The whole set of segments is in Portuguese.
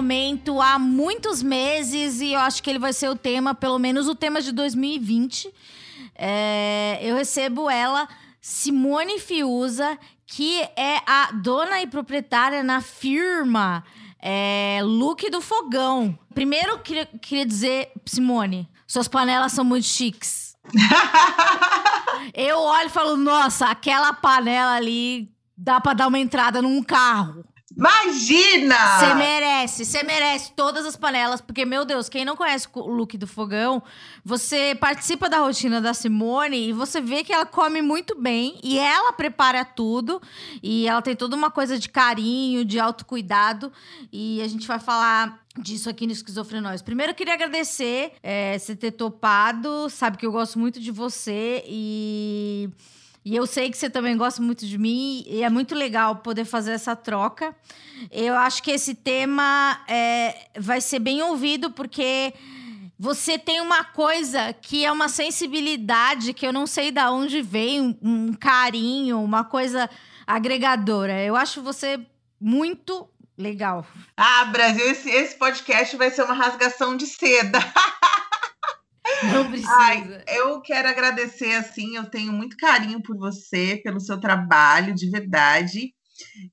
momento há muitos meses e eu acho que ele vai ser o tema, pelo menos o tema de 2020. É, eu recebo ela, Simone Fiuza, que é a dona e proprietária na firma é, Look do Fogão. Primeiro, queria, queria dizer, Simone, suas panelas são muito chiques. eu olho e falo, nossa, aquela panela ali dá pra dar uma entrada num carro. Imagina! Você merece, você merece todas as panelas, porque, meu Deus, quem não conhece o look do fogão, você participa da rotina da Simone e você vê que ela come muito bem e ela prepara tudo e ela tem toda uma coisa de carinho, de autocuidado e a gente vai falar disso aqui no Esquizofrenóis. Primeiro, eu queria agradecer é, você ter topado, sabe que eu gosto muito de você e e eu sei que você também gosta muito de mim e é muito legal poder fazer essa troca. Eu acho que esse tema é, vai ser bem ouvido porque você tem uma coisa que é uma sensibilidade que eu não sei de onde vem, um, um carinho, uma coisa agregadora. Eu acho você muito legal. Ah, Brasil, esse, esse podcast vai ser uma rasgação de seda. Não precisa. Ai, eu quero agradecer, assim, eu tenho muito carinho por você, pelo seu trabalho, de verdade.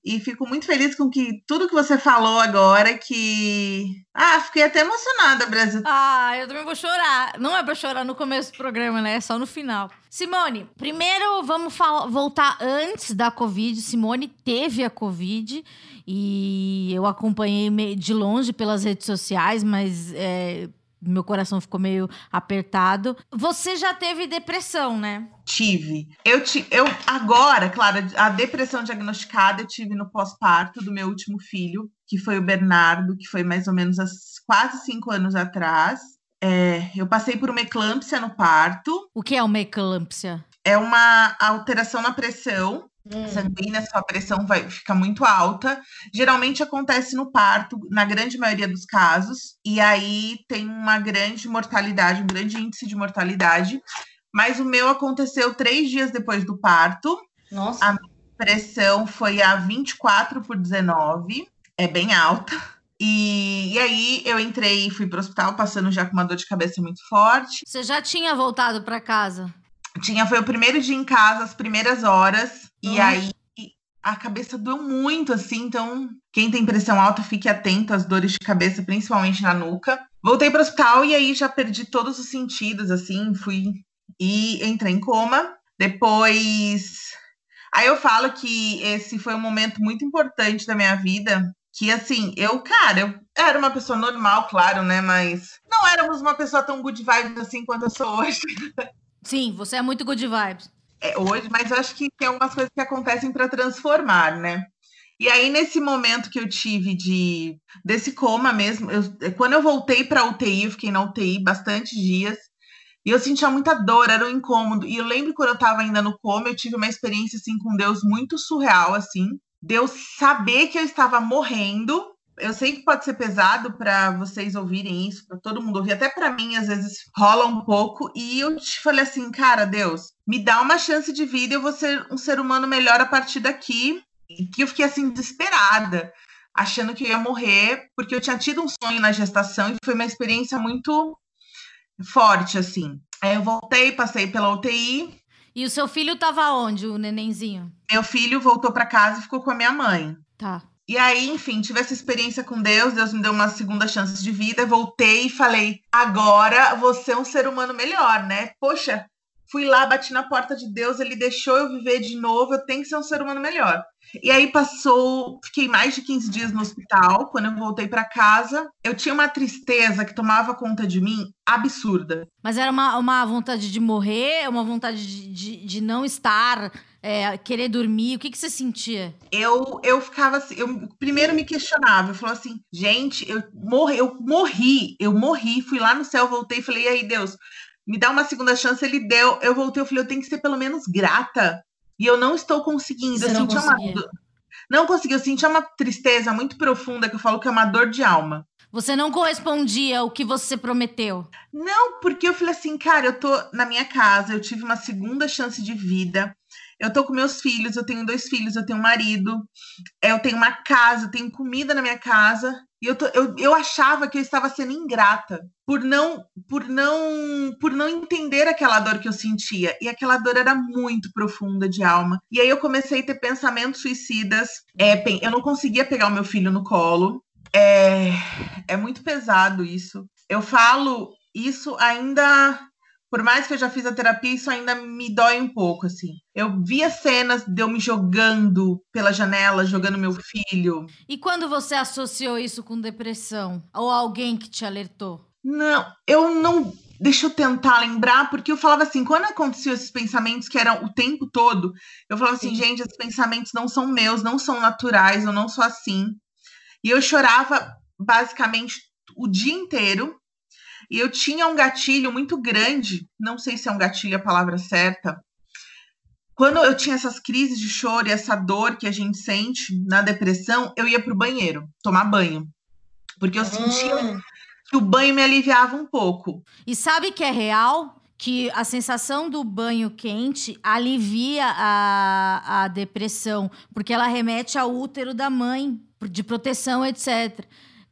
E fico muito feliz com que tudo que você falou agora, que. Ah, fiquei até emocionada, Brasil. Ah, eu também vou chorar. Não é pra chorar no começo do programa, né? É só no final. Simone, primeiro vamos voltar antes da Covid. Simone teve a Covid e eu acompanhei de longe pelas redes sociais, mas é, meu coração ficou meio apertado. Você já teve depressão, né? Tive. Eu, ti, eu agora, claro, a depressão diagnosticada eu tive no pós-parto do meu último filho, que foi o Bernardo, que foi mais ou menos há quase cinco anos atrás. É, eu passei por uma eclâmpsia no parto. O que é uma eclâmpsia? É uma alteração na pressão hum. sanguínea, sua pressão vai ficar muito alta. Geralmente acontece no parto, na grande maioria dos casos, e aí tem uma grande mortalidade, um grande índice de mortalidade. Mas o meu aconteceu três dias depois do parto. Nossa. A pressão foi a 24 por 19, é bem alta. E, e, aí eu entrei e fui para o hospital, passando já com uma dor de cabeça muito forte. Você já tinha voltado para casa? Tinha, foi o primeiro dia em casa, as primeiras horas. E aí a cabeça doeu muito, assim. Então, quem tem pressão alta, fique atento às dores de cabeça, principalmente na nuca. Voltei para o hospital e aí já perdi todos os sentidos, assim. Fui e entrei em coma. Depois. Aí eu falo que esse foi um momento muito importante da minha vida. Que assim, eu, cara, eu era uma pessoa normal, claro, né? Mas não éramos uma pessoa tão good vibes assim quanto eu sou hoje. Sim, você é muito good vibes. É, hoje, mas eu acho que tem algumas coisas que acontecem para transformar, né? E aí, nesse momento que eu tive de desse coma mesmo, eu, quando eu voltei para UTI, eu fiquei na UTI bastante dias, e eu sentia muita dor, era um incômodo. E eu lembro quando eu estava ainda no coma, eu tive uma experiência assim com Deus muito surreal, assim. Deus saber que eu estava morrendo eu sei que pode ser pesado para vocês ouvirem isso, para todo mundo ouvir, até para mim às vezes rola um pouco. E eu te falei assim, cara, Deus, me dá uma chance de vida, eu vou ser um ser humano melhor a partir daqui. E que eu fiquei assim desesperada, achando que eu ia morrer, porque eu tinha tido um sonho na gestação e foi uma experiência muito forte assim. Aí eu voltei, passei pela UTI. E o seu filho estava onde, o nenenzinho? Meu filho voltou para casa e ficou com a minha mãe. Tá. E aí, enfim, tive essa experiência com Deus, Deus me deu uma segunda chance de vida, voltei e falei: agora você é um ser humano melhor, né? Poxa, fui lá, bati na porta de Deus, ele deixou eu viver de novo, eu tenho que ser um ser humano melhor. E aí passou, fiquei mais de 15 dias no hospital. Quando eu voltei para casa, eu tinha uma tristeza que tomava conta de mim absurda. Mas era uma, uma vontade de morrer, uma vontade de, de, de não estar, é, querer dormir? O que, que você sentia? Eu, eu ficava assim, eu primeiro me questionava, eu falava assim, gente, eu morri, eu morri, eu morri, fui lá no céu, voltei, falei, e aí, Deus, me dá uma segunda chance, ele deu, eu voltei, eu falei, eu tenho que ser pelo menos grata e eu não estou conseguindo. Você eu não senti uma. conseguia. Não consegui, eu senti uma tristeza muito profunda que eu falo que é uma dor de alma. Você não correspondia ao que você prometeu. Não, porque eu falei assim, cara, eu tô na minha casa, eu tive uma segunda chance de vida. Eu tô com meus filhos, eu tenho dois filhos, eu tenho um marido, eu tenho uma casa, eu tenho comida na minha casa. E eu, tô, eu, eu achava que eu estava sendo ingrata por não, por não, por não entender aquela dor que eu sentia. E aquela dor era muito profunda de alma. E aí eu comecei a ter pensamentos suicidas. É, eu não conseguia pegar o meu filho no colo. É, é muito pesado isso. Eu falo isso ainda por mais que eu já fiz a terapia, isso ainda me dói um pouco, assim. Eu via cenas de eu me jogando pela janela, jogando meu filho. E quando você associou isso com depressão? Ou alguém que te alertou? Não, eu não. Deixa eu tentar lembrar, porque eu falava assim, quando aconteciam esses pensamentos que eram o tempo todo, eu falava assim, gente, esses pensamentos não são meus, não são naturais, eu não sou assim. E eu chorava basicamente o dia inteiro. E eu tinha um gatilho muito grande, não sei se é um gatilho a palavra certa. Quando eu tinha essas crises de choro e essa dor que a gente sente na depressão, eu ia pro banheiro tomar banho. Porque eu sentia Hum, que o banho me aliviava um pouco. E sabe que é real? Que a sensação do banho quente alivia a, a depressão, porque ela remete ao útero da mãe, de proteção, etc.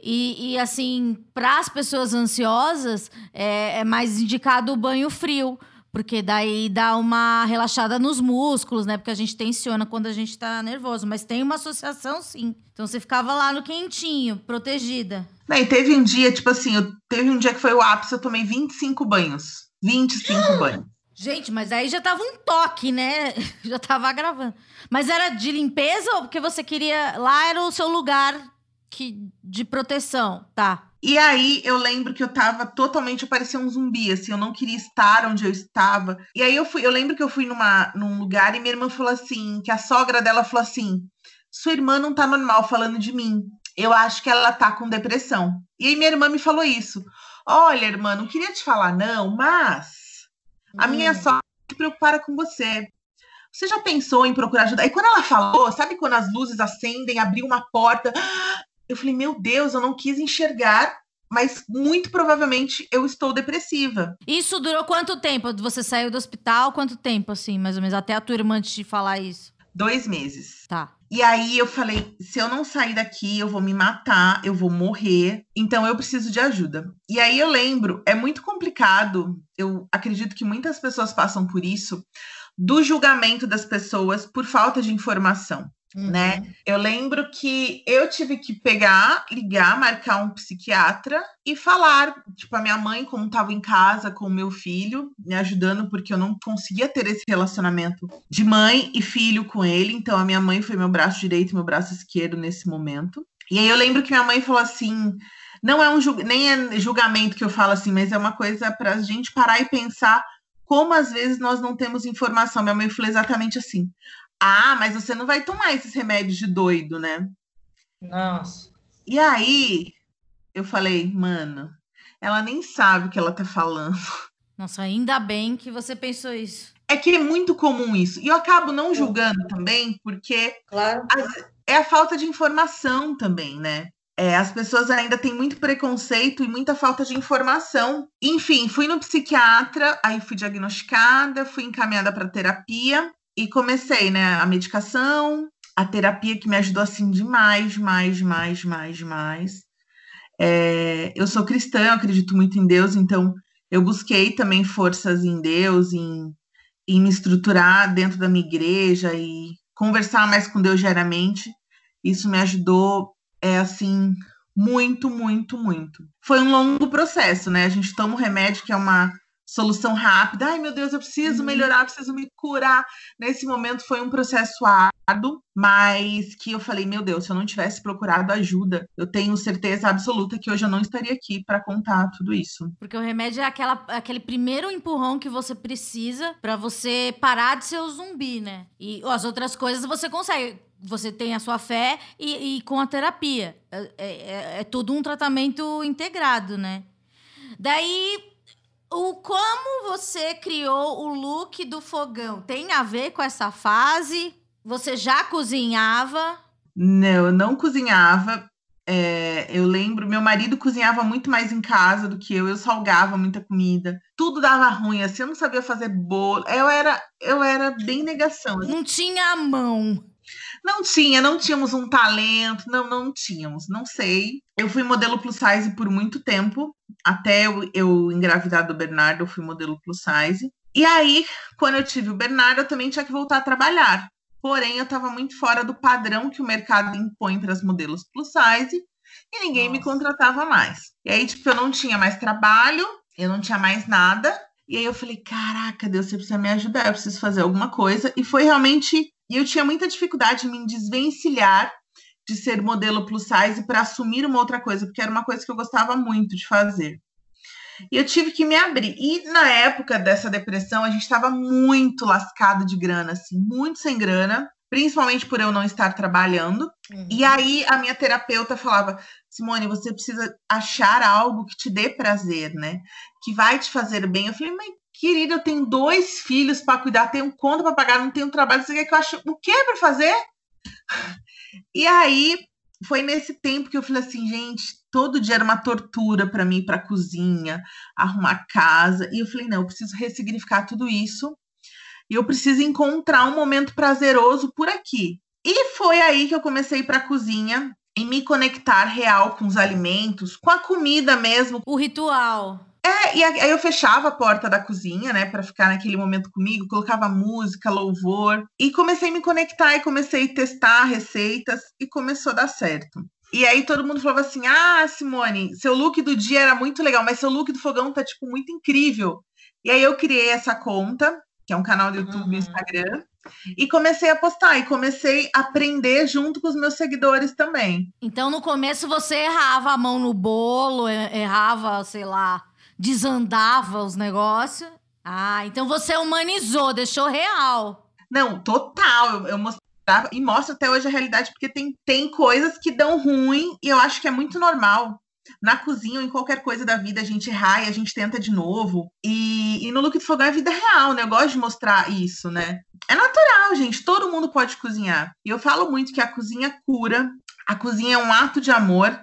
E, e, assim, para as pessoas ansiosas, é, é mais indicado o banho frio, porque daí dá uma relaxada nos músculos, né? Porque a gente tensiona quando a gente tá nervoso, mas tem uma associação sim. Então você ficava lá no quentinho, protegida. Né, E teve um dia, tipo assim, eu, teve um dia que foi o ápice, eu tomei 25 banhos. 25 banhos. Gente, mas aí já tava um toque, né? Já tava gravando. Mas era de limpeza ou porque você queria. Lá era o seu lugar que... de proteção, tá? E aí eu lembro que eu tava totalmente, eu parecia um zumbi, assim, eu não queria estar onde eu estava. E aí eu fui, eu lembro que eu fui numa, num lugar e minha irmã falou assim, que a sogra dela falou assim: sua irmã não tá normal falando de mim. Eu acho que ela tá com depressão. E aí minha irmã me falou isso. Olha, irmã, não queria te falar, não, mas a minha hum. sogra se preocupara com você. Você já pensou em procurar ajuda? E quando ela falou, sabe quando as luzes acendem, abriu uma porta? Eu falei, meu Deus, eu não quis enxergar, mas muito provavelmente eu estou depressiva. Isso durou quanto tempo? Você saiu do hospital? Quanto tempo, assim, mais ou menos? Até a tua irmã te falar isso. Dois meses. Tá. E aí eu falei, se eu não sair daqui, eu vou me matar, eu vou morrer, então eu preciso de ajuda. E aí eu lembro, é muito complicado, eu acredito que muitas pessoas passam por isso, do julgamento das pessoas por falta de informação. Uhum. né? Eu lembro que eu tive que pegar, ligar, marcar um psiquiatra e falar, tipo, a minha mãe, como estava em casa com o meu filho, me ajudando, porque eu não conseguia ter esse relacionamento de mãe e filho com ele. Então, a minha mãe foi meu braço direito e meu braço esquerdo nesse momento. E aí eu lembro que minha mãe falou assim. Não é um nem é julgamento que eu falo assim, mas é uma coisa para a gente parar e pensar como às vezes nós não temos informação. Minha mãe falou exatamente assim: ah, mas você não vai tomar esses remédios de doido, né? Nossa. E aí eu falei, mano, ela nem sabe o que ela tá falando. Nossa, ainda bem que você pensou isso. É que é muito comum isso. E eu acabo não julgando também, porque Claro. é a falta de informação também, né? É, as pessoas ainda têm muito preconceito e muita falta de informação. Enfim, fui no psiquiatra, aí fui diagnosticada, fui encaminhada para terapia e comecei, né, a medicação, a terapia que me ajudou assim demais, demais, demais, demais, demais. É, eu sou cristã, eu acredito muito em Deus, então eu busquei também forças em Deus, em, em me estruturar dentro da minha igreja e conversar mais com Deus diariamente. Isso me ajudou, é assim, muito, muito, muito. Foi um longo processo, né? A gente toma um remédio que é uma solução rápida. Ai, meu Deus, eu preciso Uhum. melhorar, preciso me curar. Nesse momento foi um processo árduo, mas que eu falei, meu Deus, se eu não tivesse procurado ajuda, eu tenho certeza absoluta que hoje eu não estaria aqui para contar tudo isso. Porque o remédio é aquela, aquele primeiro empurrão que você precisa pra você parar de ser o zumbi, né? E as outras coisas você consegue. Você tem a sua fé e, e com a terapia. É, é, é todo um tratamento integrado, né? Daí, o como você criou o look do fogão tem a ver com essa fase? Você já cozinhava? Não, eu não cozinhava. É, eu lembro, meu marido cozinhava muito mais em casa do que eu, eu salgava muita comida, tudo dava ruim, assim, eu não sabia fazer bolo, eu era, eu era bem negação. assim. Não tinha a mão. Não tinha, não tínhamos um talento, não, não tínhamos, não sei. Eu fui modelo plus size por muito tempo, até eu, eu engravidar do Bernardo, eu fui modelo plus size. E aí, quando eu tive o Bernardo, eu também tinha que voltar a trabalhar. Porém, eu estava muito fora do padrão que o mercado impõe para as modelos plus size e ninguém me Nossa. contratava mais. E aí, tipo, eu não tinha mais trabalho, eu não tinha mais nada. E aí eu falei, caraca, Deus, você precisa me ajudar, eu preciso fazer alguma coisa. E foi realmente. E eu tinha muita dificuldade em me desvencilhar de ser modelo plus size para assumir uma outra coisa, porque era uma coisa que eu gostava muito de fazer. E eu tive que me abrir. E na época dessa depressão, a gente estava muito lascado de grana, assim, muito sem grana, principalmente por eu não estar trabalhando. E aí a minha terapeuta falava: Simone, você precisa achar algo que te dê prazer, né? Que vai te fazer bem. Eu falei, mas querida, eu tenho dois filhos para cuidar, tenho conta para pagar, não tenho trabalho. Você quer que eu ache o que para fazer? E aí foi nesse tempo que eu falei assim, gente, todo dia era uma tortura para mim para cozinha, arrumar casa. E eu falei, não, eu preciso ressignificar tudo isso. E eu preciso encontrar um momento prazeroso por aqui. E foi aí que eu comecei para a cozinha e me conectar real com os alimentos, com a comida mesmo. O ritual. É, e aí eu fechava a porta da cozinha, né, para ficar naquele momento comigo, colocava música, louvor, e comecei a me conectar e comecei a testar receitas e começou a dar certo. E aí todo mundo falava assim: "Ah, Simone, seu look do dia era muito legal, mas seu look do fogão tá tipo muito incrível". E aí eu criei essa conta, que é um canal do YouTube e Uhum. Instagram, e comecei a postar e comecei a aprender junto com os meus seguidores também. Então, no começo, você errava a mão no bolo, e- errava, sei lá, desandava os negócios. Ah, então você humanizou, deixou real. Não, total. Eu, eu mostrava e mostro até hoje a realidade, porque tem, tem coisas que dão ruim e eu acho que é muito normal. Na cozinha ou em qualquer coisa da vida, a gente e a gente tenta de novo. E, e no look do fogão é vida real, né? Eu gosto de mostrar isso, né? É natural, gente. Todo mundo pode cozinhar. E eu falo muito que a cozinha cura. A cozinha é um ato de amor.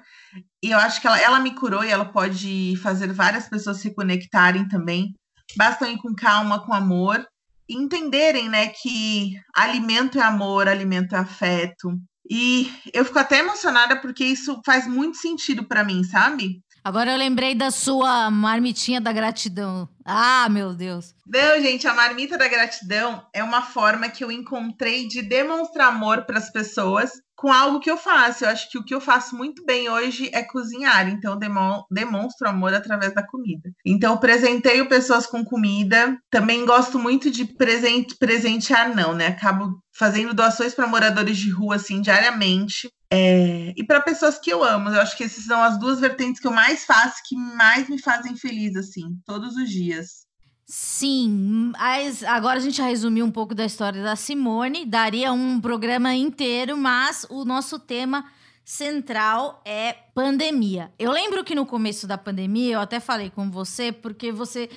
E eu acho que ela, ela me curou e ela pode fazer várias pessoas se conectarem também. Basta ir com calma, com amor e entenderem, né, que alimento é amor, alimento é afeto. E eu fico até emocionada porque isso faz muito sentido para mim, sabe? Agora eu lembrei da sua marmitinha da gratidão. Ah, meu Deus. Não, gente, a marmita da gratidão é uma forma que eu encontrei de demonstrar amor para as pessoas com algo que eu faço. Eu acho que o que eu faço muito bem hoje é cozinhar, então demonstro amor através da comida. Então presenteio pessoas com comida. Também gosto muito de presente, presentear, não, né? Acabo fazendo doações para moradores de rua assim diariamente. É, e para pessoas que eu amo, eu acho que essas são as duas vertentes que eu mais faço, que mais me fazem feliz, assim, todos os dias. Sim, mas agora a gente já resumiu um pouco da história da Simone. Daria um programa inteiro, mas o nosso tema central é pandemia. Eu lembro que no começo da pandemia, eu até falei com você, porque você,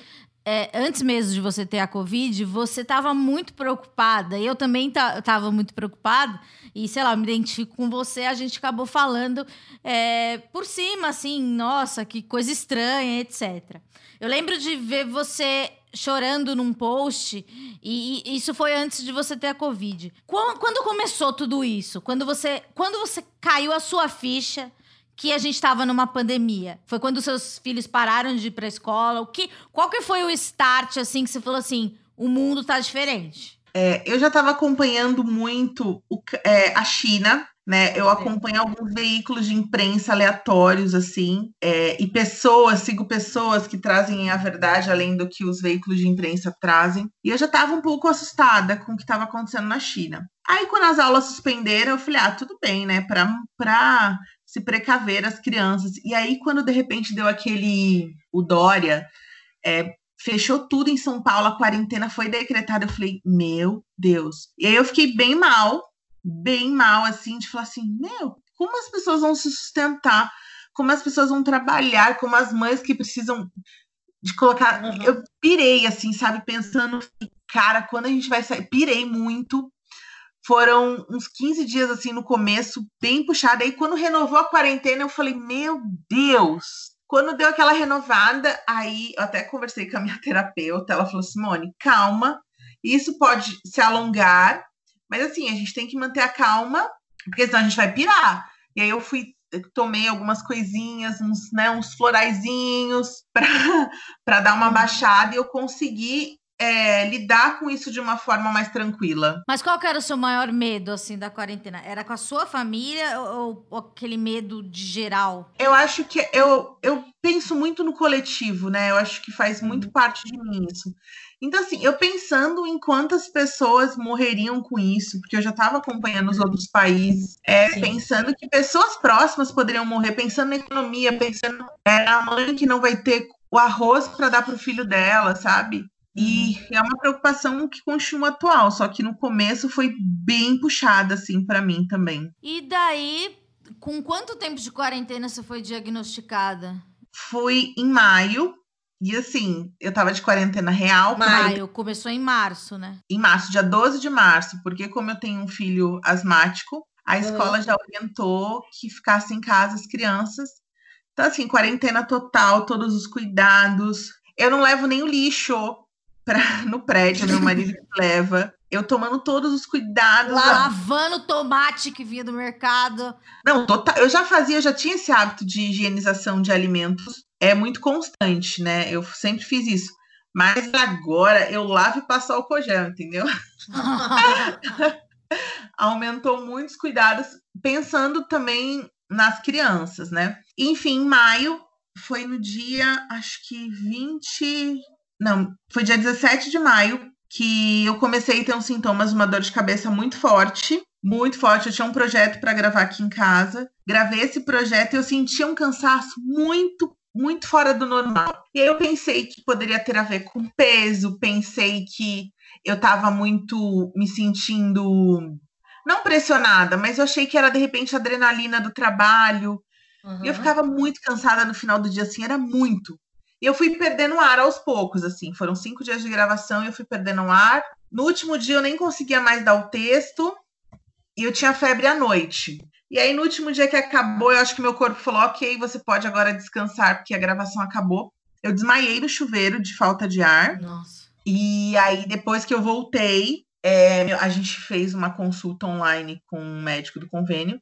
é, antes mesmo de você ter a Covid, você estava muito preocupada. Eu também estava muito preocupada. E, sei lá, me identifico com você, a gente acabou falando é, por cima, assim, nossa, que coisa estranha, etc. Eu lembro de ver você chorando num post, e, e isso foi antes de você ter a Covid. Quando, quando começou tudo isso? Quando você, quando você caiu a sua ficha que a gente estava numa pandemia? Foi quando seus filhos pararam de ir pra escola? O que, qual que foi o start, assim, que você falou assim, o mundo tá diferente? É, eu já estava acompanhando muito o, é, a China. Né? Eu acompanho alguns veículos de imprensa aleatórios, assim, é, e pessoas, sigo pessoas que trazem a verdade além do que os veículos de imprensa trazem. E eu já estava um pouco assustada com o que estava acontecendo na China. Aí, quando as aulas suspenderam, eu falei, ah, tudo bem, né? Para se precaver as crianças. E aí, quando de repente deu aquele. O Dória. É, fechou tudo em São Paulo, a quarentena foi decretada. Eu falei, meu Deus. E aí eu fiquei bem mal, bem mal, assim, de falar assim, meu, como as pessoas vão se sustentar, como as pessoas vão trabalhar, como as mães que precisam de colocar. Uhum. Eu pirei, assim, sabe, pensando, cara, quando a gente vai sair, pirei muito. Foram uns 15 dias assim no começo, bem puxado. Aí quando renovou a quarentena, eu falei: "Meu Deus, quando deu aquela renovada, aí eu até conversei com a minha terapeuta, ela falou: Simone, calma, isso pode se alongar, mas assim, a gente tem que manter a calma, porque senão a gente vai pirar. E aí eu fui, tomei algumas coisinhas, uns, né, uns floraizinhos para dar uma baixada e eu consegui é, lidar com isso de uma forma mais tranquila. Mas qual que era o seu maior medo, assim, da quarentena? Era com a sua família ou, ou, aquele medo de geral? Eu acho que eu, eu penso muito no coletivo, né? Eu acho que faz muito uhum. parte de mim isso. Então, assim, eu pensando em quantas pessoas morreriam com isso, porque eu já estava acompanhando os outros países, é, pensando que pessoas próximas poderiam morrer, pensando na economia, pensando é, na mãe que não vai ter o arroz para dar para o filho dela, sabe? E é uma preocupação que continua atual, só que no começo foi bem puxada, assim, para mim também. E daí, com quanto tempo de quarentena você foi diagnosticada? Foi em maio. E assim, eu tava de quarentena real. Maio, começou em março, né? Em março, dia 12 de março, porque como eu tenho um filho asmático, a escola já orientou que ficasse em casa as crianças. Então, assim, quarentena total, todos os cuidados. Eu não levo nem o lixo pra, no prédio, meu marido leva. Eu tomando todos os cuidados. Lavando tomate que vinha do mercado. Não, total, eu já fazia, eu já tinha esse hábito de higienização de alimentos. É muito constante, né? Eu sempre fiz isso. Mas agora eu lavo e passo álcool gel, entendeu? Aumentou muitos cuidados, pensando também nas crianças, né? Enfim, em maio foi no dia, acho que 20, não, foi dia 17 de maio que eu comecei a ter uns sintomas, uma dor de cabeça muito forte, muito forte. Eu tinha um projeto para gravar aqui em casa. Gravei esse projeto e eu sentia um cansaço muito, muito fora do normal. E aí eu pensei que poderia ter a ver com peso, pensei que eu estava muito me sentindo não pressionada, mas eu achei que era de repente a adrenalina do trabalho. Uhum. E eu ficava muito cansada no final do dia, assim, era muito. E eu fui perdendo ar aos poucos, assim. Foram cinco dias de gravação e eu fui perdendo ar. No último dia eu nem conseguia mais dar o texto e eu tinha febre à noite. E aí, no último dia que acabou, eu acho que meu corpo falou: ok, você pode agora descansar, porque a gravação acabou. Eu desmaiei no chuveiro de falta de ar. Nossa. E aí, depois que eu voltei, é, a gente fez uma consulta online com um médico do convênio.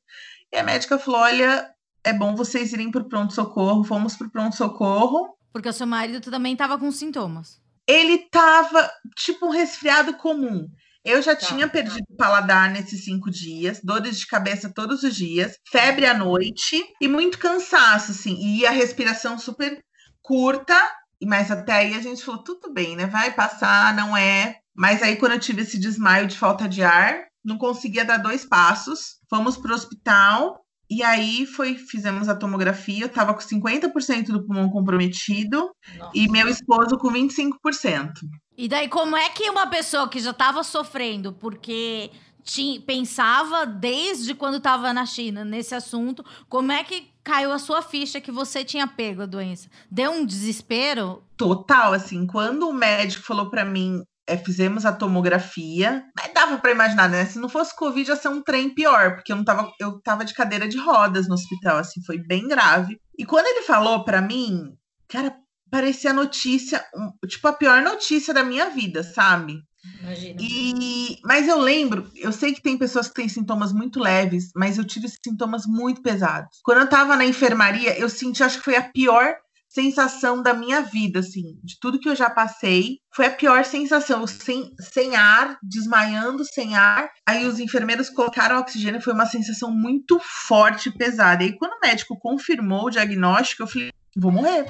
E a médica falou: olha, é bom vocês irem para o pronto-socorro. Fomos para o pronto-socorro. Porque o seu marido também estava com sintomas. Ele estava tipo um resfriado comum. Eu já tá, tinha perdido o paladar nesses cinco dias, dores de cabeça todos os dias, febre à noite e muito cansaço, assim. E a respiração super curta, mas até aí a gente falou: tudo bem, né? Vai passar, não é. Mas aí, quando eu tive esse desmaio de falta de ar, não conseguia dar dois passos. Fomos para o hospital e aí foi, fizemos a tomografia, eu tava com 50% do pulmão comprometido Nossa. e meu esposo com 25%. E daí, como é que uma pessoa que já tava sofrendo, porque tinha, pensava desde quando tava na China nesse assunto, como é que caiu a sua ficha que você tinha pego a doença? Deu um desespero? Total, assim, quando o médico falou para mim, é, fizemos a tomografia. Mas dava para imaginar, né? Se não fosse Covid, ia ser um trem pior, porque eu não tava, eu tava de cadeira de rodas no hospital, assim, foi bem grave. E quando ele falou para mim, cara, parecia a notícia, tipo, a pior notícia da minha vida, sabe? Imagina. E, mas eu lembro, eu sei que tem pessoas que têm sintomas muito leves, mas eu tive sintomas muito pesados. Quando eu tava na enfermaria, eu senti, acho que foi a pior sensação da minha vida, assim, de tudo que eu já passei. Foi a pior sensação, sem, sem ar, desmaiando sem ar. Aí os enfermeiros colocaram oxigênio, foi uma sensação muito forte pesada. E quando o médico confirmou o diagnóstico, eu falei, vou morrer.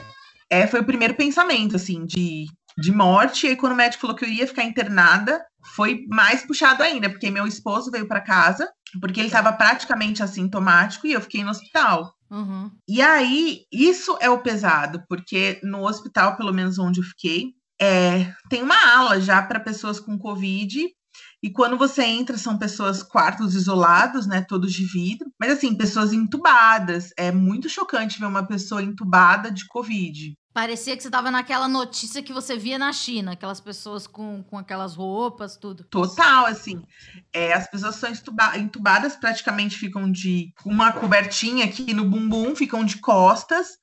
É, foi o primeiro pensamento, assim, de, de morte. E aí, quando o médico falou que eu ia ficar internada, foi mais puxado ainda, porque meu esposo veio para casa, porque ele estava praticamente assintomático e eu fiquei no hospital. Uhum. E aí, isso é o pesado, porque no hospital, pelo menos onde eu fiquei, é, tem uma ala já para pessoas com Covid. E quando você entra, são pessoas quartos isolados, né? Todos de vidro. Mas assim, pessoas entubadas. É muito chocante ver uma pessoa entubada de Covid. Parecia que você tava naquela notícia que você via na China, aquelas pessoas com, com aquelas roupas, tudo. Total, assim. É, as pessoas são entubadas, praticamente ficam de uma cobertinha aqui no bumbum, ficam de costas.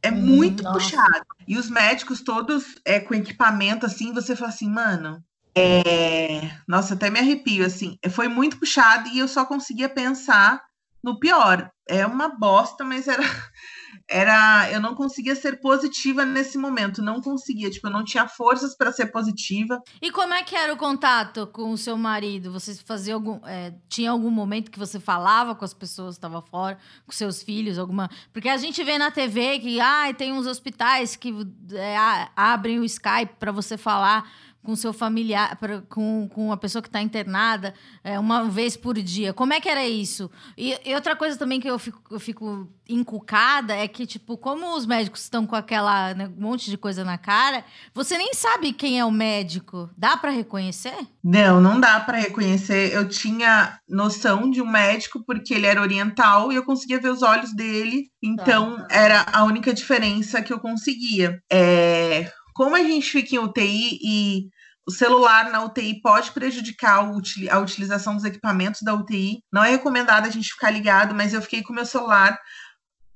É Hum, muito nossa. puxado. E os médicos todos é, com equipamento, assim, você fala assim, mano. É... Nossa, até me arrepio, assim. Foi muito puxado e eu só conseguia pensar no pior. É uma bosta, mas era. era eu não conseguia ser positiva nesse momento. Não conseguia. Tipo, eu não tinha forças para ser positiva. E como é que era o contato com o seu marido? Você fazia algum. é, tinha algum momento que você falava com as pessoas que estavam fora, com seus filhos, alguma. Porque a gente vê na TV que ah, tem uns hospitais que é, abrem o Skype para você falar com seu familiar, pra- com, com a pessoa que está internada, é, uma vez por dia. Como é que era isso? E, e outra coisa também que eu fico, eu fico encucada é que, tipo, como os médicos estão com aquela né, um monte de coisa na cara, você nem sabe quem é o médico. Dá para reconhecer? Não, não dá para reconhecer. Eu tinha noção de um médico porque ele era oriental e eu conseguia ver os olhos dele. Então, era a única diferença que eu conseguia. É, como a gente fica em UTI e o celular na UTI pode prejudicar a utilização dos equipamentos da UTI, não é recomendado a gente ficar ligado, mas eu fiquei com meu celular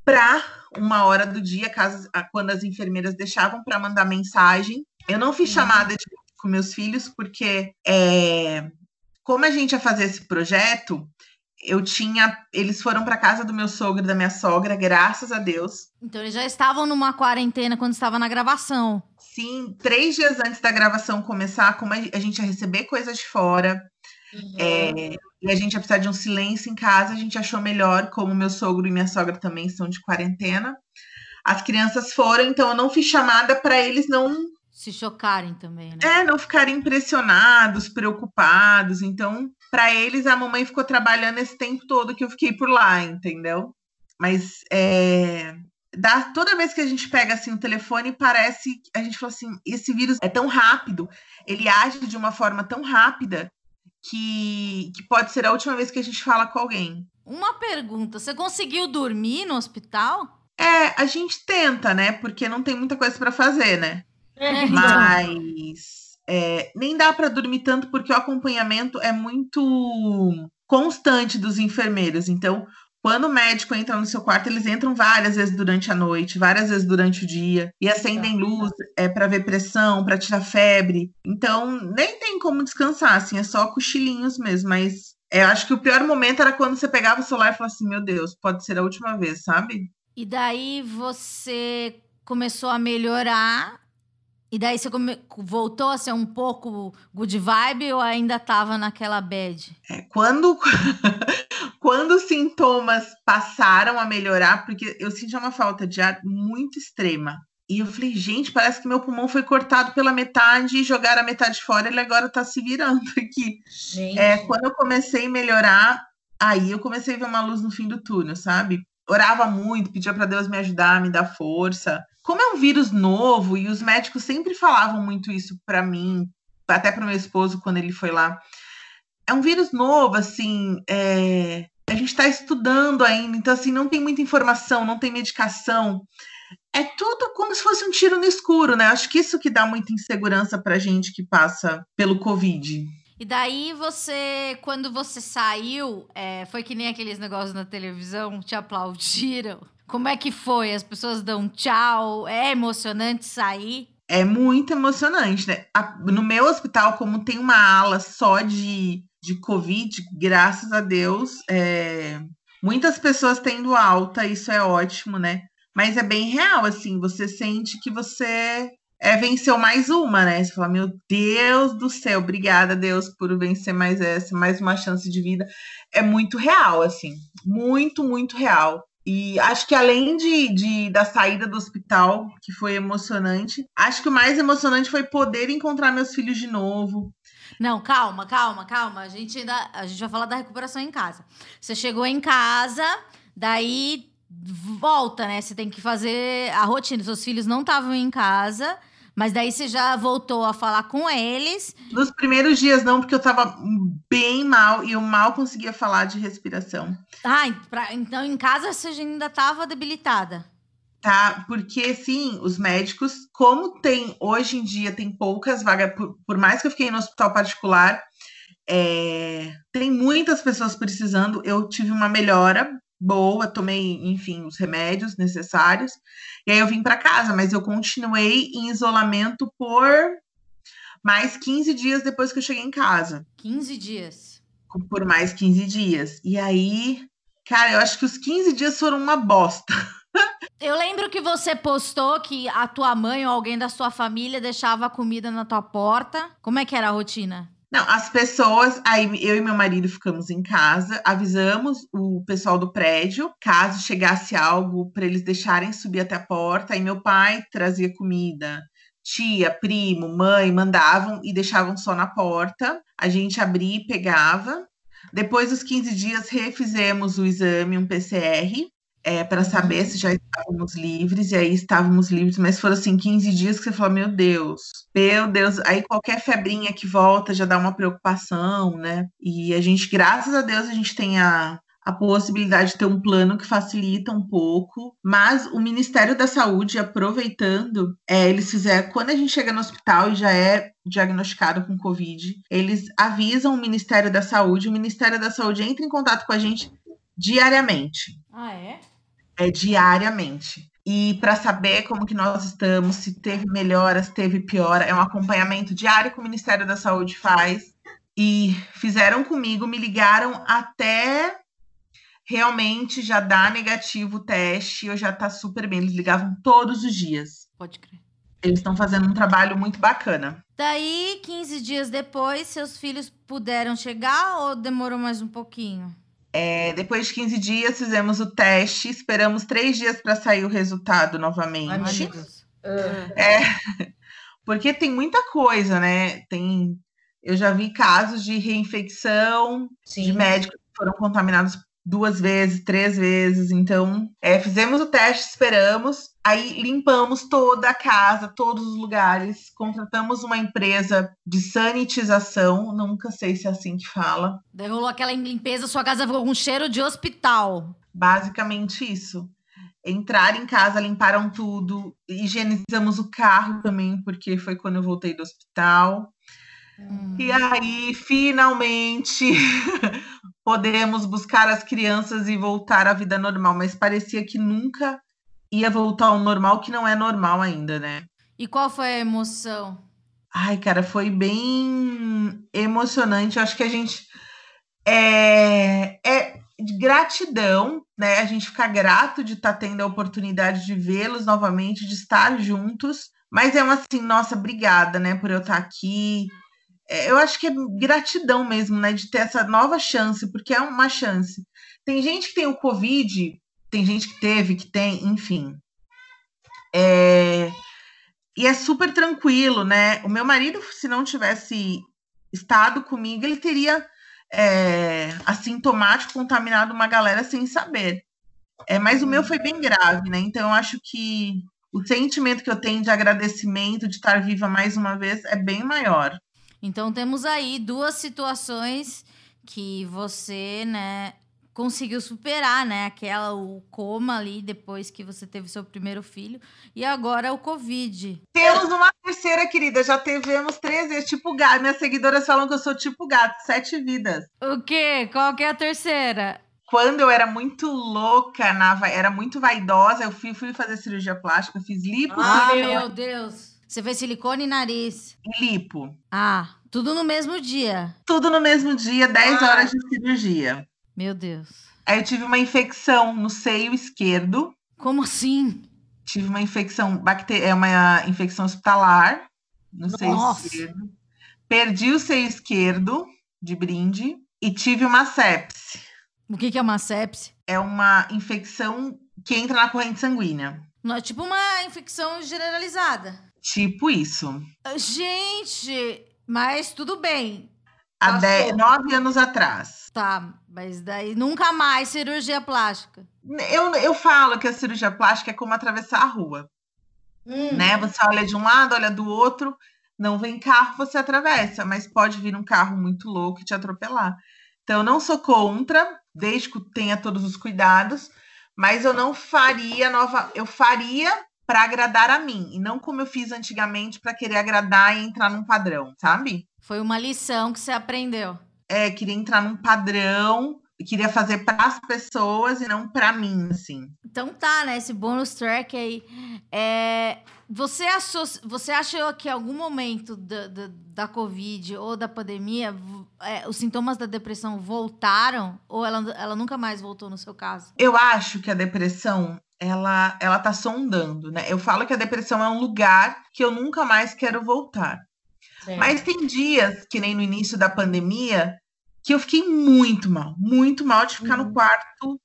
para uma hora do dia, caso, quando as enfermeiras deixavam para mandar mensagem. Eu não fiz chamada de com meus filhos, porque é, como a gente ia fazer esse projeto, eu tinha. Eles foram para casa do meu sogro e da minha sogra, graças a Deus. Então eles já estavam numa quarentena quando estava na gravação. Sim, três dias antes da gravação começar, como a gente ia receber coisa de fora, é, e a gente ia precisar de um silêncio em casa, a gente achou melhor, como meu sogro e minha sogra também são de quarentena. As crianças foram, então eu não fiz chamada para eles não Se chocarem também, né? É, não ficarem impressionados, preocupados. Então, para eles, a mamãe ficou trabalhando esse tempo todo que eu fiquei por lá, entendeu? Mas é, dá, toda vez que a gente pega assim o telefone, parece que a gente fala assim: esse vírus é tão rápido, ele age de uma forma tão rápida que, que pode ser a última vez que a gente fala com alguém. Uma pergunta: você conseguiu dormir no hospital? É, a gente tenta, né? Porque não tem muita coisa para fazer, né? É, Mas é, nem dá para dormir tanto porque o acompanhamento é muito constante dos enfermeiros. Então, quando o médico entra no seu quarto, eles entram várias vezes durante a noite, várias vezes durante o dia e acendem luz é, para ver pressão, para tirar febre. Então, nem tem como descansar, assim, é só cochilinhos mesmo. Mas é, eu acho que o pior momento era quando você pegava o celular e falava assim: Meu Deus, pode ser a última vez, sabe? E daí você começou a melhorar. E daí você come- voltou a ser um pouco good vibe ou ainda tava naquela bad? É, quando, quando os sintomas passaram a melhorar, porque eu senti uma falta de ar muito extrema. E eu falei, gente, parece que meu pulmão foi cortado pela metade e jogaram a metade fora, ele agora tá se virando aqui. Gente. É, quando eu comecei a melhorar, aí eu comecei a ver uma luz no fim do túnel, sabe? Orava muito, pedia para Deus me ajudar, me dar força. Como é um vírus novo e os médicos sempre falavam muito isso para mim, até para meu esposo quando ele foi lá. É um vírus novo, assim, é, a gente está estudando ainda, então assim não tem muita informação, não tem medicação. É tudo como se fosse um tiro no escuro, né? Acho que isso que dá muita insegurança pra gente que passa pelo Covid. E daí você, quando você saiu, é, foi que nem aqueles negócios na televisão, te aplaudiram. Como é que foi? As pessoas dão tchau? É emocionante sair? É muito emocionante, né? A- no meu hospital, como tem uma ala só de, de Covid, graças a Deus, é, muitas pessoas tendo alta, isso é ótimo, né? Mas é bem real, assim, você sente que você é, venceu mais uma, né? Você fala, meu Deus do céu, obrigada, Deus, por vencer mais essa, mais uma chance de vida. É muito real, assim, muito, muito real. E acho que além de, de, da saída do hospital, que foi emocionante, acho que o mais emocionante foi poder encontrar meus filhos de novo. Não, calma, calma, calma. A gente ainda a gente vai falar da recuperação em casa. Você chegou em casa, daí volta, né? Você tem que fazer a rotina. Seus filhos não estavam em casa. Mas daí você já voltou a falar com eles. Nos primeiros dias não, porque eu tava bem mal e eu mal conseguia falar de respiração. Ah, então em casa você ainda tava debilitada. Tá, porque sim, os médicos, como tem hoje em dia, tem poucas vagas, por, por mais que eu fiquei no hospital particular, é, tem muitas pessoas precisando. Eu tive uma melhora boa, tomei, enfim, os remédios necessários. E aí eu vim para casa, mas eu continuei em isolamento por mais 15 dias depois que eu cheguei em casa. 15 dias. Por mais 15 dias. E aí, cara, eu acho que os 15 dias foram uma bosta. Eu lembro que você postou que a tua mãe ou alguém da sua família deixava a comida na tua porta. Como é que era a rotina? Não, as pessoas, aí eu e meu marido ficamos em casa, avisamos o pessoal do prédio, caso chegasse algo para eles deixarem subir até a porta, aí meu pai trazia comida, tia, primo, mãe mandavam e deixavam só na porta. A gente abria e pegava. Depois dos 15 dias refizemos o exame, um PCR, é, para saber se já estávamos livres, e aí estávamos livres, mas foram assim 15 dias que você falou, meu Deus, meu Deus, aí qualquer febrinha que volta já dá uma preocupação, né? E a gente, graças a Deus, a gente tem a, a possibilidade de ter um plano que facilita um pouco, mas o Ministério da Saúde, aproveitando, é, eles fizeram, quando a gente chega no hospital e já é diagnosticado com Covid, eles avisam o Ministério da Saúde, o Ministério da Saúde entra em contato com a gente diariamente. Ah, é? É, diariamente. E para saber como que nós estamos, se teve melhora, se teve piora, é um acompanhamento diário que o Ministério da Saúde faz. E fizeram comigo, me ligaram até realmente já dar negativo o teste, eu já tá super bem. Eles ligavam todos os dias. Pode crer. Eles estão fazendo um trabalho muito bacana. Daí, 15 dias depois, seus filhos puderam chegar ou demorou mais um pouquinho? É, depois de 15 dias, fizemos o teste, esperamos três dias para sair o resultado novamente. Ai, é, porque tem muita coisa, né? Tem, eu já vi casos de reinfecção, Sim. de médicos que foram contaminados duas vezes, três vezes. Então, é, fizemos o teste, esperamos. Aí limpamos toda a casa, todos os lugares. Contratamos uma empresa de sanitização, nunca sei se é assim que fala. Derrulou aquela limpeza, sua casa ficou com cheiro de hospital. Basicamente isso. Entraram em casa, limparam tudo, higienizamos o carro também, porque foi quando eu voltei do hospital. Hum. E aí, finalmente, podemos buscar as crianças e voltar à vida normal, mas parecia que nunca ia voltar ao normal, que não é normal ainda, né? E qual foi a emoção? Ai, cara, foi bem emocionante. Eu acho que a gente é, é de gratidão, né? A gente fica grato de estar tá tendo a oportunidade de vê-los novamente, de estar juntos. Mas é uma assim, nossa, obrigada, né, por eu estar tá aqui, eu acho que é gratidão mesmo, né, de ter essa nova chance, porque é uma chance. Tem gente que tem o Covid, tem gente que teve, que tem, enfim. É, e é super tranquilo, né? O meu marido, se não tivesse estado comigo, ele teria é, assintomático, contaminado uma galera sem saber. É, mas o meu foi bem grave, né? Então eu acho que o sentimento que eu tenho de agradecimento de estar viva mais uma vez é bem maior. Então temos aí duas situações que você, né, conseguiu superar, né? Aquela o coma ali depois que você teve seu primeiro filho e agora o Covid. Temos uma terceira, querida. Já tivemos três vezes, tipo gato. Minhas seguidoras falam que eu sou tipo gato, sete vidas. O quê? Qual que é a terceira? Quando eu era muito louca, na, era muito vaidosa, eu fui, fui fazer cirurgia plástica, fiz lipo. Ah, meu Deus! Você fez silicone e nariz. Lipo. Ah, tudo no mesmo dia. Tudo no mesmo dia, 10 ah. horas de cirurgia. Meu Deus. Aí eu tive uma infecção no seio esquerdo. Como assim? Tive uma infecção bacter... é uma infecção hospitalar no seio Nossa. esquerdo. Perdi o seio esquerdo de brinde e tive uma sepse. O que, que é uma sepse? É uma infecção que entra na corrente sanguínea. Não, é tipo uma infecção generalizada. Tipo isso. Ah, Gente, mas tudo bem. Há dez- nove anos atrás. Tá, mas daí nunca mais cirurgia plástica. Eu, eu falo que a cirurgia plástica é como atravessar a rua, né? Você olha de um lado, olha do outro, não vem carro, você atravessa, mas pode vir um carro muito louco e te atropelar. Então, eu não sou contra, desde que tenha todos os cuidados, mas eu não faria nova. Eu faria para agradar a mim, e não como eu fiz antigamente para querer agradar e entrar num padrão, sabe? Foi uma lição que você aprendeu. É, queria entrar num padrão, queria fazer para as pessoas e não para mim, assim. Então tá, né? Esse bônus track aí. É, você, associa, você achou que em algum momento da, da, da Covid ou da pandemia é, os sintomas da depressão voltaram? Ou ela, ela nunca mais voltou no seu caso? Eu acho que a depressão, ela, ela tá sondando, né? Eu falo que a depressão é um lugar que eu nunca mais quero voltar. Mas tem dias, que nem no início da pandemia, que eu fiquei muito mal, muito mal de ficar Uhum. no quarto,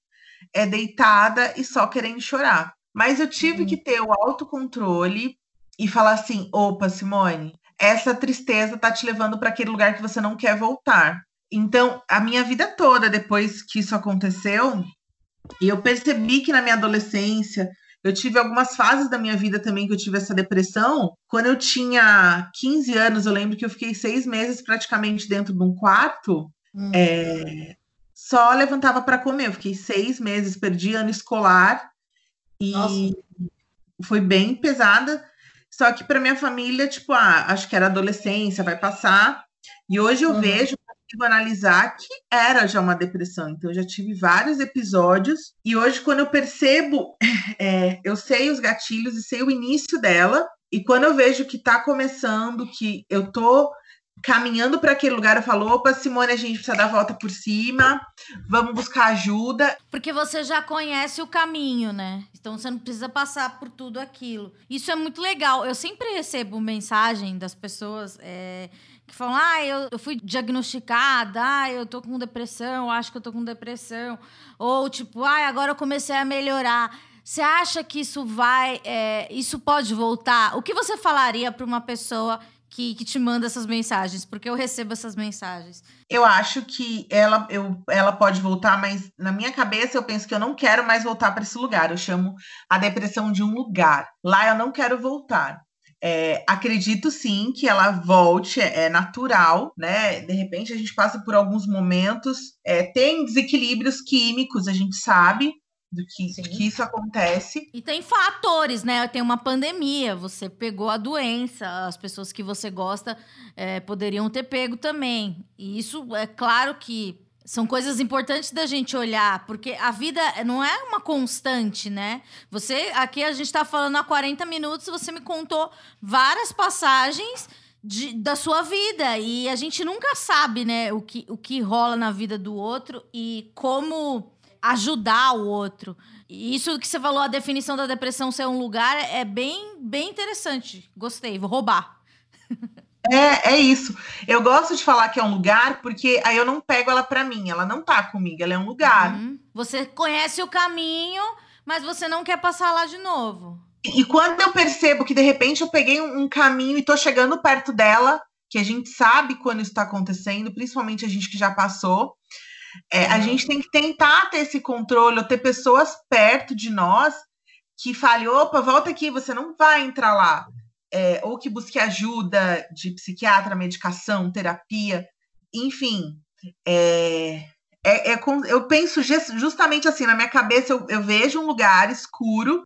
é, deitada e só querendo chorar. Mas eu tive que ter o autocontrole e falar assim: opa, Simone, essa tristeza tá te levando para aquele lugar que você não quer voltar. Então, a minha vida toda, depois que isso aconteceu, e eu percebi que na minha adolescência, eu tive algumas fases da minha vida também que eu tive essa depressão. Quando eu tinha 15 anos, eu lembro que eu fiquei seis meses praticamente dentro de um quarto, Hum. é, só levantava para comer. Eu fiquei seis meses, perdi ano escolar e Nossa. foi bem pesada. Só que para minha família, tipo, ah, acho que era adolescência, vai passar. E hoje eu Uhum. vejo, consigo analisar que era já uma depressão. Então, eu já tive vários episódios. E hoje, quando eu percebo, é, eu sei os gatilhos e sei o início dela. E quando eu vejo que tá começando, que eu tô caminhando para aquele lugar, eu falo: opa, Simone, a gente precisa dar a volta por cima, vamos buscar ajuda. Porque você já conhece o caminho, né? Então você não precisa passar por tudo aquilo. Isso é muito legal. Eu sempre recebo mensagem das pessoas é, que falam: ah, eu, eu fui diagnosticada, ah, eu tô com depressão, acho que eu tô com depressão. Ou tipo, ah, agora eu comecei a melhorar. Você acha que isso vai. é, isso pode voltar? O que você falaria para uma pessoa que, que te manda essas mensagens? Porque eu recebo essas mensagens. Eu acho que ela, eu, ela pode voltar, mas na minha cabeça eu penso que eu não quero mais voltar para esse lugar. Eu chamo a depressão de um lugar. Lá eu não quero voltar. É, acredito sim que ela volte, é, é natural, né? De repente a gente passa por alguns momentos, é, tem desequilíbrios químicos, a gente sabe do que, que isso acontece. E tem fatores, né? Tem uma pandemia, você pegou a doença, as pessoas que você gosta eh, poderiam ter pego também. E isso é claro que são coisas importantes da gente olhar, porque a vida não é uma constante, né? Você, aqui a gente tá falando há 40 minutos, você me contou várias passagens de- da sua vida. E a gente nunca sabe, né, o que, o que rola na vida do outro e como ajudar o outro. E isso que você falou, a definição da depressão ser um lugar, é bem, bem interessante. Gostei, vou roubar. É, é isso. Eu gosto de falar que é um lugar, porque aí eu não pego ela para mim, ela não tá comigo, ela é um lugar. Uhum. Você conhece o caminho, mas você não quer passar lá de novo. E quando eu percebo que de repente eu peguei um, um caminho e tô chegando perto dela, que a gente sabe quando isso tá acontecendo, principalmente a gente que já passou, é, a Uhum. gente tem que tentar ter esse controle, ou ter pessoas perto de nós que falem, opa, volta aqui, você não vai entrar lá. É, ou que busque ajuda de psiquiatra, medicação, terapia, enfim. É, é, é eu penso justamente assim, na minha cabeça eu, eu vejo um lugar escuro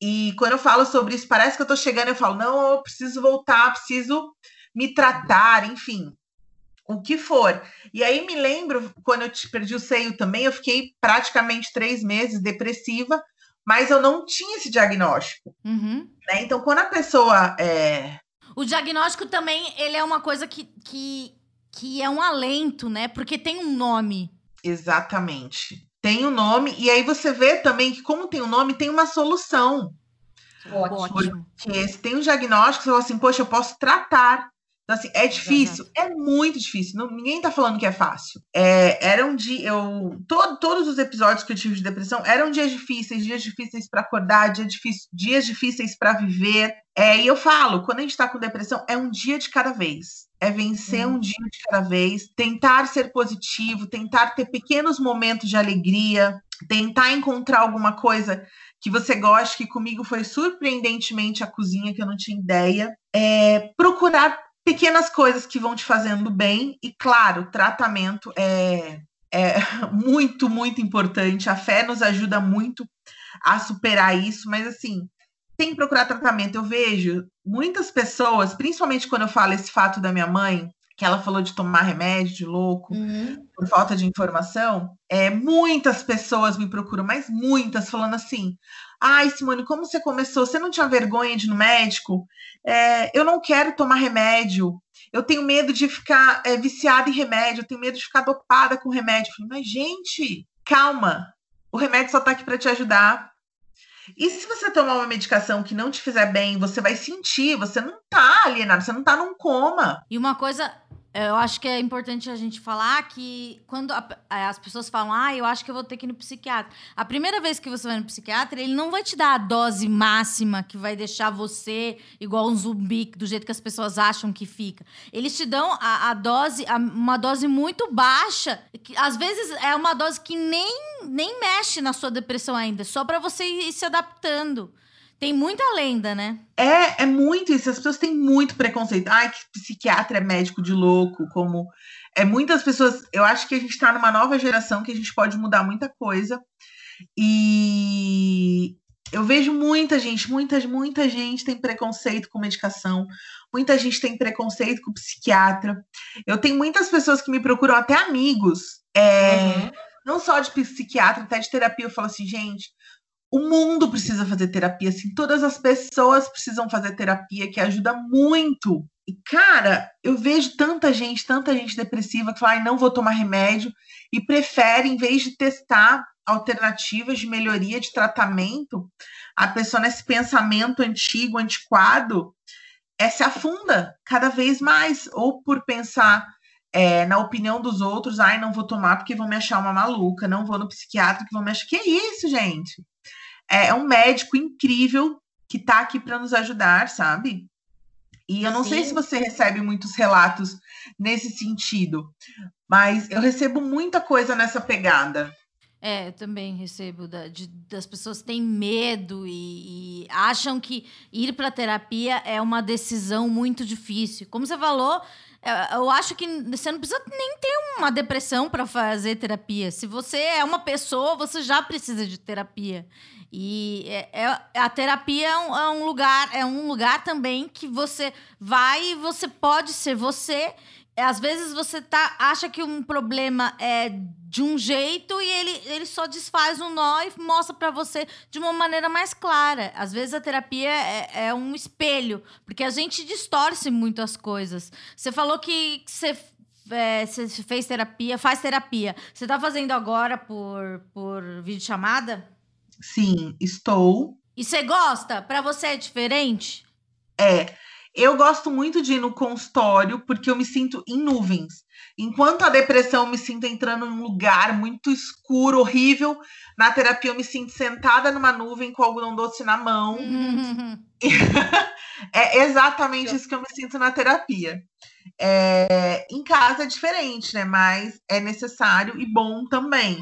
e quando eu falo sobre isso, parece que eu tô chegando, eu falo, não, eu preciso voltar, preciso me tratar, enfim, o que for. E aí me lembro, quando eu perdi o seio também, eu fiquei praticamente três meses depressiva, mas eu não tinha esse diagnóstico, Uhum. né? Então, quando a pessoa é, O diagnóstico também, ele é uma coisa que, que, que é um alento, né? Porque tem um nome. Exatamente. Tem um nome, e aí você vê também que, como tem um nome, tem uma solução. Ótimo. Porque se tem um diagnóstico, você fala assim, poxa, eu posso tratar. Então, assim, é difícil? É muito difícil. Não, ninguém tá falando que é fácil. É, era um dia, eu. Todo, todos os episódios que eu tive de depressão eram dias difíceis, dias difíceis para acordar, dia difícil, dias difíceis para viver. É, e eu falo, quando a gente tá com depressão, é um dia de cada vez. É vencer Hum. um dia de cada vez, tentar ser positivo, tentar ter pequenos momentos de alegria, tentar encontrar alguma coisa que você goste, que comigo foi surpreendentemente a cozinha, que eu não tinha ideia. É, procurar pequenas coisas que vão te fazendo bem, e claro, tratamento é, é muito, muito importante. A fé nos ajuda muito a superar isso, mas assim, tem que procurar tratamento. Eu vejo muitas pessoas, principalmente quando eu falo esse fato da minha mãe, que ela falou de tomar remédio de louco por falta de informação, é, muitas pessoas me procuram, mas muitas, falando assim: ai, Simone, como você começou? Você não tinha vergonha de ir no médico? É, eu não quero tomar remédio. Eu tenho medo de ficar é, viciada em remédio, eu tenho medo de ficar dopada com remédio. Falei, mas, gente, calma. O remédio só tá aqui para te ajudar. E se você tomar uma medicação que não te fizer bem, você vai sentir, você não tá alienado, você não tá num coma. E uma coisa, eu acho que é importante a gente falar que quando a- as pessoas falam, ah, eu acho que eu vou ter que ir no psiquiatra. A primeira vez que você vai no psiquiatra, ele não vai te dar a dose máxima que vai deixar você igual um zumbi, do jeito que as pessoas acham que fica. Eles te dão a, a dose, a- uma dose muito baixa, que às vezes é uma dose que nem, nem mexe na sua depressão ainda, só pra você ir se adaptando. Tem muita lenda, né? É, é muito isso. As pessoas têm muito preconceito. Ai, que psiquiatra é médico de louco, como é muitas pessoas. Eu acho que a gente está numa nova geração que a gente pode mudar muita coisa. E eu vejo muita gente, muita, muita gente tem preconceito com medicação, muita gente tem preconceito com psiquiatra. Eu tenho muitas pessoas que me procuram, até amigos, é, não só de psiquiatra, até de terapia. Eu falo assim, gente, o mundo precisa fazer terapia, assim, todas as pessoas precisam fazer terapia, que ajuda muito. E, cara, eu vejo tanta gente, tanta gente depressiva que fala, ai, não vou tomar remédio, e prefere, em vez de testar alternativas de melhoria de tratamento, a pessoa nesse pensamento antigo, antiquado, é, se afunda cada vez mais, ou por pensar é, na opinião dos outros, ai, não vou tomar porque vão me achar uma maluca, não vou no psiquiatra que vão me achar. Que isso, gente? É um médico incrível que tá aqui para nos ajudar, sabe? E eu não sei Sim. se você recebe muitos relatos nesse sentido, mas eu recebo muita coisa nessa pegada. É, eu também recebo da- de- das pessoas que têm medo e, e acham que ir para terapia é uma decisão muito difícil. Como você falou, é, eu acho que você não precisa nem ter uma depressão para fazer terapia. Se você é uma pessoa, você já precisa de terapia. E é- é- a terapia é um, é um lugar, é um lugar também que você vai e você pode ser você. É, Às vezes você tá, acha que um problema é de um jeito e ele, ele só desfaz um nó e mostra pra você de uma maneira mais clara. Às vezes a terapia é, é um espelho, porque a gente distorce muito as coisas. Você falou que você, é, fez terapia, faz terapia. Você tá fazendo agora por, por videochamada? Sim, estou. E você gosta? Pra você é diferente? É, eu gosto muito de ir no consultório porque eu me sinto em nuvens. Enquanto a depressão eu me sinto entrando num lugar muito escuro, horrível, na terapia eu me sinto sentada numa nuvem com algodão doce na mão. É exatamente isso que eu me sinto na terapia. É, em casa é diferente, né? Mas é necessário e bom também.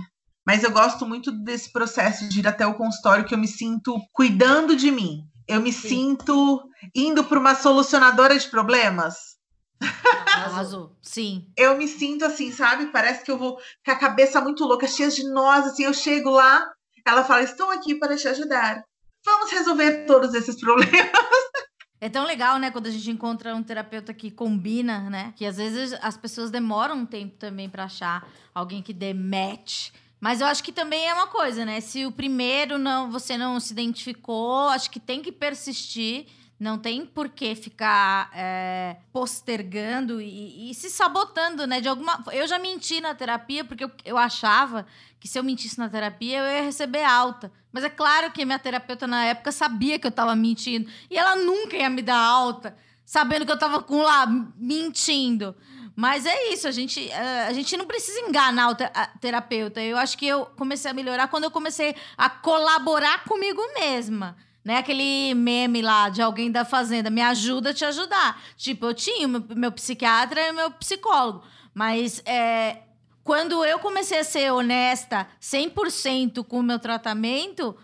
Mas eu gosto muito desse processo de ir até o consultório que eu me sinto cuidando de mim. Eu me Sim. sinto indo para uma solucionadora de problemas. Arrasou. Sim. Eu me sinto assim, sabe? Parece que eu vou com a cabeça muito louca, cheia de nós, assim, eu chego lá, ela fala: "Estou aqui para te ajudar. Vamos resolver todos esses problemas". É tão legal, né, quando a gente encontra um terapeuta que combina, né? Que às vezes as pessoas demoram um tempo também pra achar alguém que dê match. Mas eu acho que também é uma coisa, né? Se o primeiro não você não se identificou, acho que tem que persistir, Não tem por que ficar é, postergando e, e, se sabotando, né? De alguma. Eu já menti na terapia porque eu, eu achava que se eu mentisse na terapia eu ia receber alta. Mas é claro que minha terapeuta na época sabia que eu tava mentindo. E ela nunca ia me dar alta, sabendo que eu tava com lá mentindo. Mas é isso, a gente, a gente não precisa enganar o terapeuta. Eu acho que eu comecei a melhorar quando eu comecei a colaborar comigo mesma. Né? Aquele meme lá de alguém da fazenda, me ajuda a te ajudar. Tipo, eu tinha meu, meu psiquiatra e meu psicólogo. Mas é, quando eu comecei a ser honesta 100% com o meu tratamento,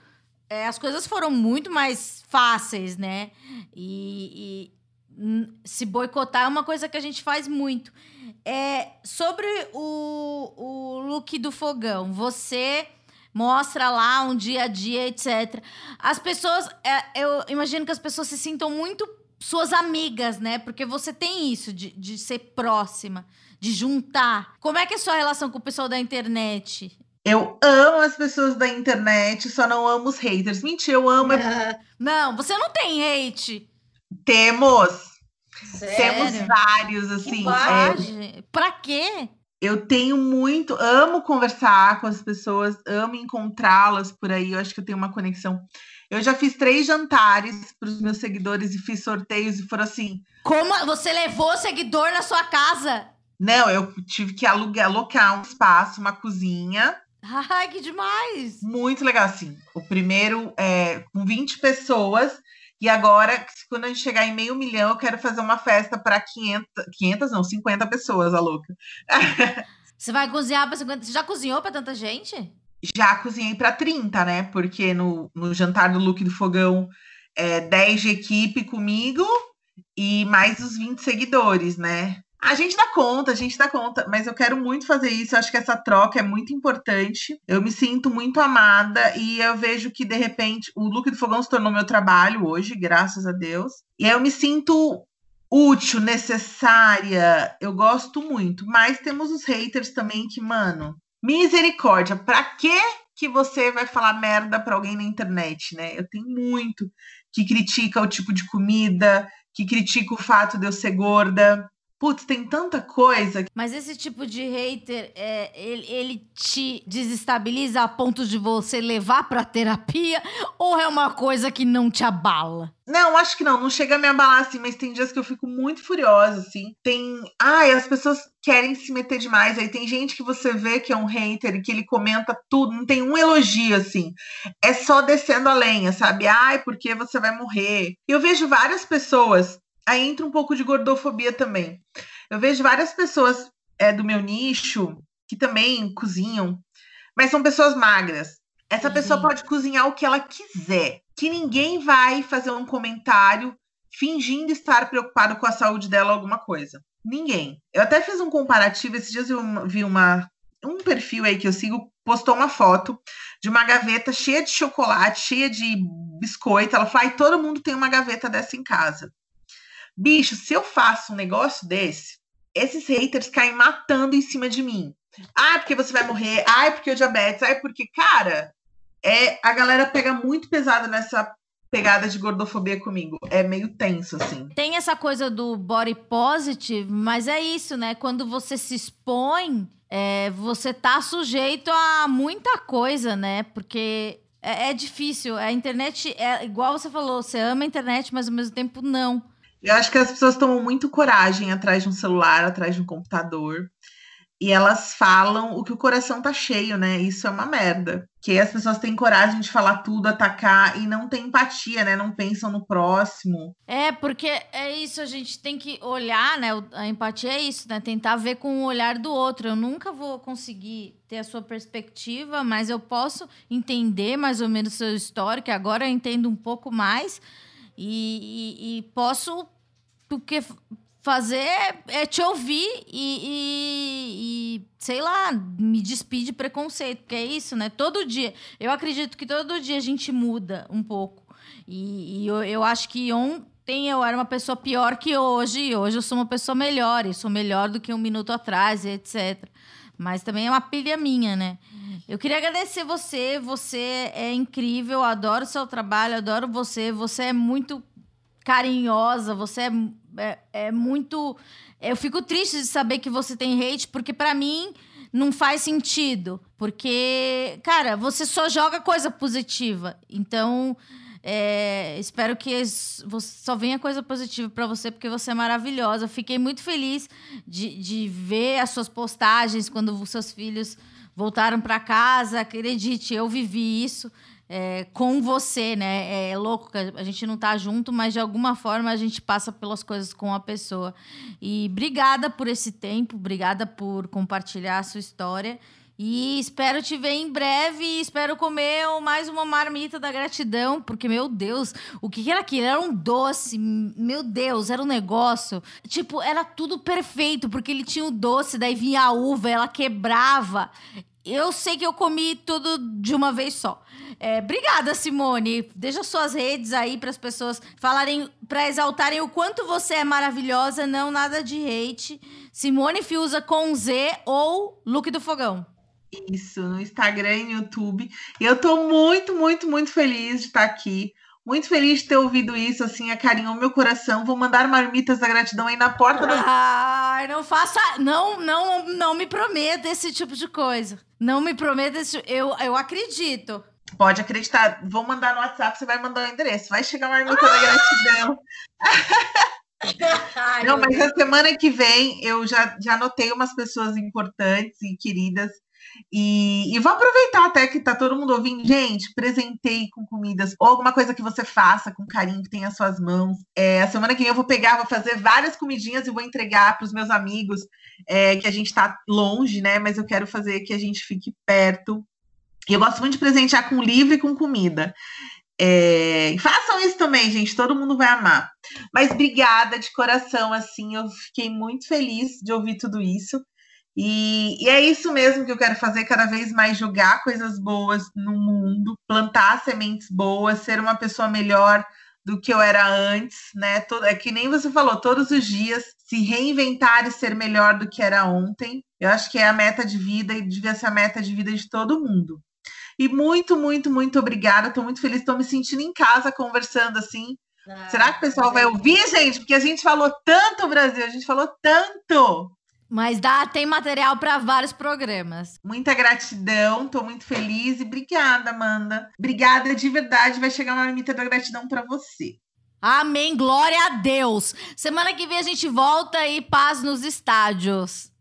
é, as coisas foram muito mais fáceis, né? E, e, se boicotar é uma coisa que a gente faz muito. É, sobre o, o look do fogão, você mostra lá um dia a dia, etc. As pessoas, é, eu imagino que as pessoas se sintam muito suas amigas, né? Porque você tem isso de, de ser próxima, de juntar. Como é que é a sua relação com o pessoal da internet? Eu amo as pessoas da internet, só não amo os haters. Mentira, eu amo. Não, você não tem hate. Temos. Sério? Temos vários, assim. Que é... Pra quê? eu tenho muito, amo conversar com as pessoas, amo encontrá-las por aí. Eu acho que eu tenho uma conexão. Eu já fiz três jantares para os meus seguidores e fiz sorteios e foram assim. Como você levou seguidor na sua casa? Não, eu tive que alugar, alocar um espaço, uma cozinha. Ai, que demais! Muito legal, assim. O primeiro é com 20 pessoas e agora, quando a gente chegar em meio milhão, eu quero fazer uma festa para 500, 500 não, 50 pessoas, a louca. Você vai cozinhar para 50? Você já cozinhou para tanta gente? Já cozinhei para 30, né? Porque no, no jantar do Look do Fogão é 10 de equipe comigo e mais os 20 seguidores, né? A gente dá conta, a gente dá conta, mas eu quero muito fazer isso. Eu acho que essa troca é muito importante. Eu me sinto muito amada e eu vejo que, de repente, o look do fogão se tornou meu trabalho hoje, graças a Deus. E eu me sinto útil, necessária. Eu gosto muito. Mas temos os haters também que, mano, misericórdia, pra que que você vai falar merda pra alguém na internet, né? Eu tenho muito que critica o tipo de comida, que critica o fato de eu ser gorda putz, tem tanta coisa. Mas esse tipo de hater, é, ele, ele, te desestabiliza a ponto de você levar pra terapia? Ou é uma coisa que não te abala? Não, acho que não. Não chega a me abalar assim, mas tem dias que eu fico muito furiosa, assim. Tem. Ai, as pessoas querem se meter demais. Aí tem gente que você vê que é um hater e que ele comenta tudo, não tem um elogio, assim. É só descendo a lenha, sabe? Ai, porque você vai morrer. Eu vejo várias pessoas aí entra um pouco de gordofobia também. Eu vejo várias pessoas é, do meu nicho que também cozinham, mas são pessoas magras. Essa uhum. pessoa pode cozinhar o que ela quiser, que ninguém vai fazer um comentário fingindo estar preocupado com a saúde dela alguma coisa. Ninguém. Eu até fiz um comparativo, esses dias eu vi uma um perfil aí que eu sigo postou uma foto de uma gaveta cheia de chocolate, cheia de biscoito. Ela falou: todo mundo tem uma gaveta dessa em casa. Bicho, se eu faço um negócio desse, esses haters caem matando em cima de mim. Ah, porque você vai morrer. Ah, porque o diabetes. Ah, porque, cara, é, a galera pega muito pesado nessa pegada de gordofobia comigo. É meio tenso, assim. Tem essa coisa do body positive, mas é isso, né? Quando você se expõe, é, você tá sujeito a muita coisa, né? Porque é, é difícil. A internet é igual você falou, você ama a internet, mas ao mesmo tempo não. Eu acho que as pessoas tomam muito coragem atrás de um celular, atrás de um computador. E elas falam o que o coração tá cheio, né? Isso é uma merda. Que as pessoas têm coragem de falar tudo, atacar e não tem empatia, né? Não pensam no próximo. É, porque é isso, a gente tem que olhar, né? A empatia é isso, né? Tentar ver com o olhar do outro. Eu nunca vou conseguir ter a sua perspectiva, mas eu posso entender mais ou menos o seu histórico, agora eu entendo um pouco mais e, e, posso o que fazer é te ouvir e, e, e, sei lá, me despedir de preconceito, porque é isso, né? Todo dia. Eu acredito que todo dia a gente muda um pouco. E, e eu, eu acho que ontem eu era uma pessoa pior que hoje, e hoje eu sou uma pessoa melhor, e sou melhor do que um minuto atrás, etc. Mas também é uma pilha minha, né? Eu queria agradecer você, você é incrível, adoro seu trabalho, adoro você, você é muito carinhosa, você é, é, é muito. Eu fico triste de saber que você tem hate, porque para mim não faz sentido. Porque, cara, você só joga coisa positiva. Então, é, espero que só venha coisa positiva para você, porque você é maravilhosa. Fiquei muito feliz de, de ver as suas postagens quando os seus filhos voltaram para casa. Acredite, eu vivi isso é, com você, né? É louco que a gente não tá junto, mas de alguma forma a gente passa pelas coisas com a pessoa. E obrigada por esse tempo, obrigada por compartilhar a sua história. E espero te ver em breve. Espero comer mais uma marmita da gratidão, porque, meu Deus, o que era aquilo? Era um doce, meu Deus, era um negócio. Tipo, era tudo perfeito, porque ele tinha o doce, daí vinha a uva, ela quebrava. Eu sei que eu comi tudo de uma vez só. É, obrigada, Simone. Deixa suas redes aí para as pessoas falarem, para exaltarem o quanto você é maravilhosa, não nada de hate. Simone Fiusa com Z ou Look do Fogão. Isso, no Instagram e no YouTube. Eu tô muito, muito, muito feliz de estar aqui. Muito feliz de ter ouvido isso, assim, acarinhou meu coração. Vou mandar marmitas da gratidão aí na porta da. Ai, não faça. Não, não, não me prometa esse tipo de coisa. Não me prometa esse. Eu, eu acredito. Pode acreditar. Vou mandar no WhatsApp, você vai mandar o endereço. Vai chegar marmita da gratidão. Ai, não, mas a semana que vem eu já, já anotei umas pessoas importantes e queridas e, e, vou aproveitar até que tá todo mundo ouvindo. Gente, presentei com comidas ou alguma coisa que você faça com carinho, que tem as suas mãos. É, a semana que vem eu vou pegar, vou fazer várias comidinhas e vou entregar para os meus amigos, é, que a gente tá longe, né? Mas eu quero fazer que a gente fique perto. E eu gosto muito de presentear com livro e com comida. É, façam isso também, gente. Todo mundo vai amar. Mas obrigada de coração, assim. Eu fiquei muito feliz de ouvir tudo isso. E, e, é isso mesmo que eu quero fazer, cada vez mais jogar coisas boas no mundo, plantar sementes boas, ser uma pessoa melhor do que eu era antes, né? Todo, é que nem você falou, todos os dias se reinventar e ser melhor do que era ontem. Eu acho que é a meta de vida e devia ser a meta de vida de todo mundo. E muito, muito, muito obrigada. Estou muito feliz, estou me sentindo em casa conversando assim. Ah, Será que o pessoal vai ouvir, gente? Porque a gente falou tanto, Brasil, a gente falou tanto. Mas dá, tem material para vários programas. Muita gratidão, tô muito feliz e obrigada, Amanda. Obrigada de verdade, vai chegar uma limita da gratidão para você. Amém, glória a Deus. Semana que vem a gente volta e paz nos estádios.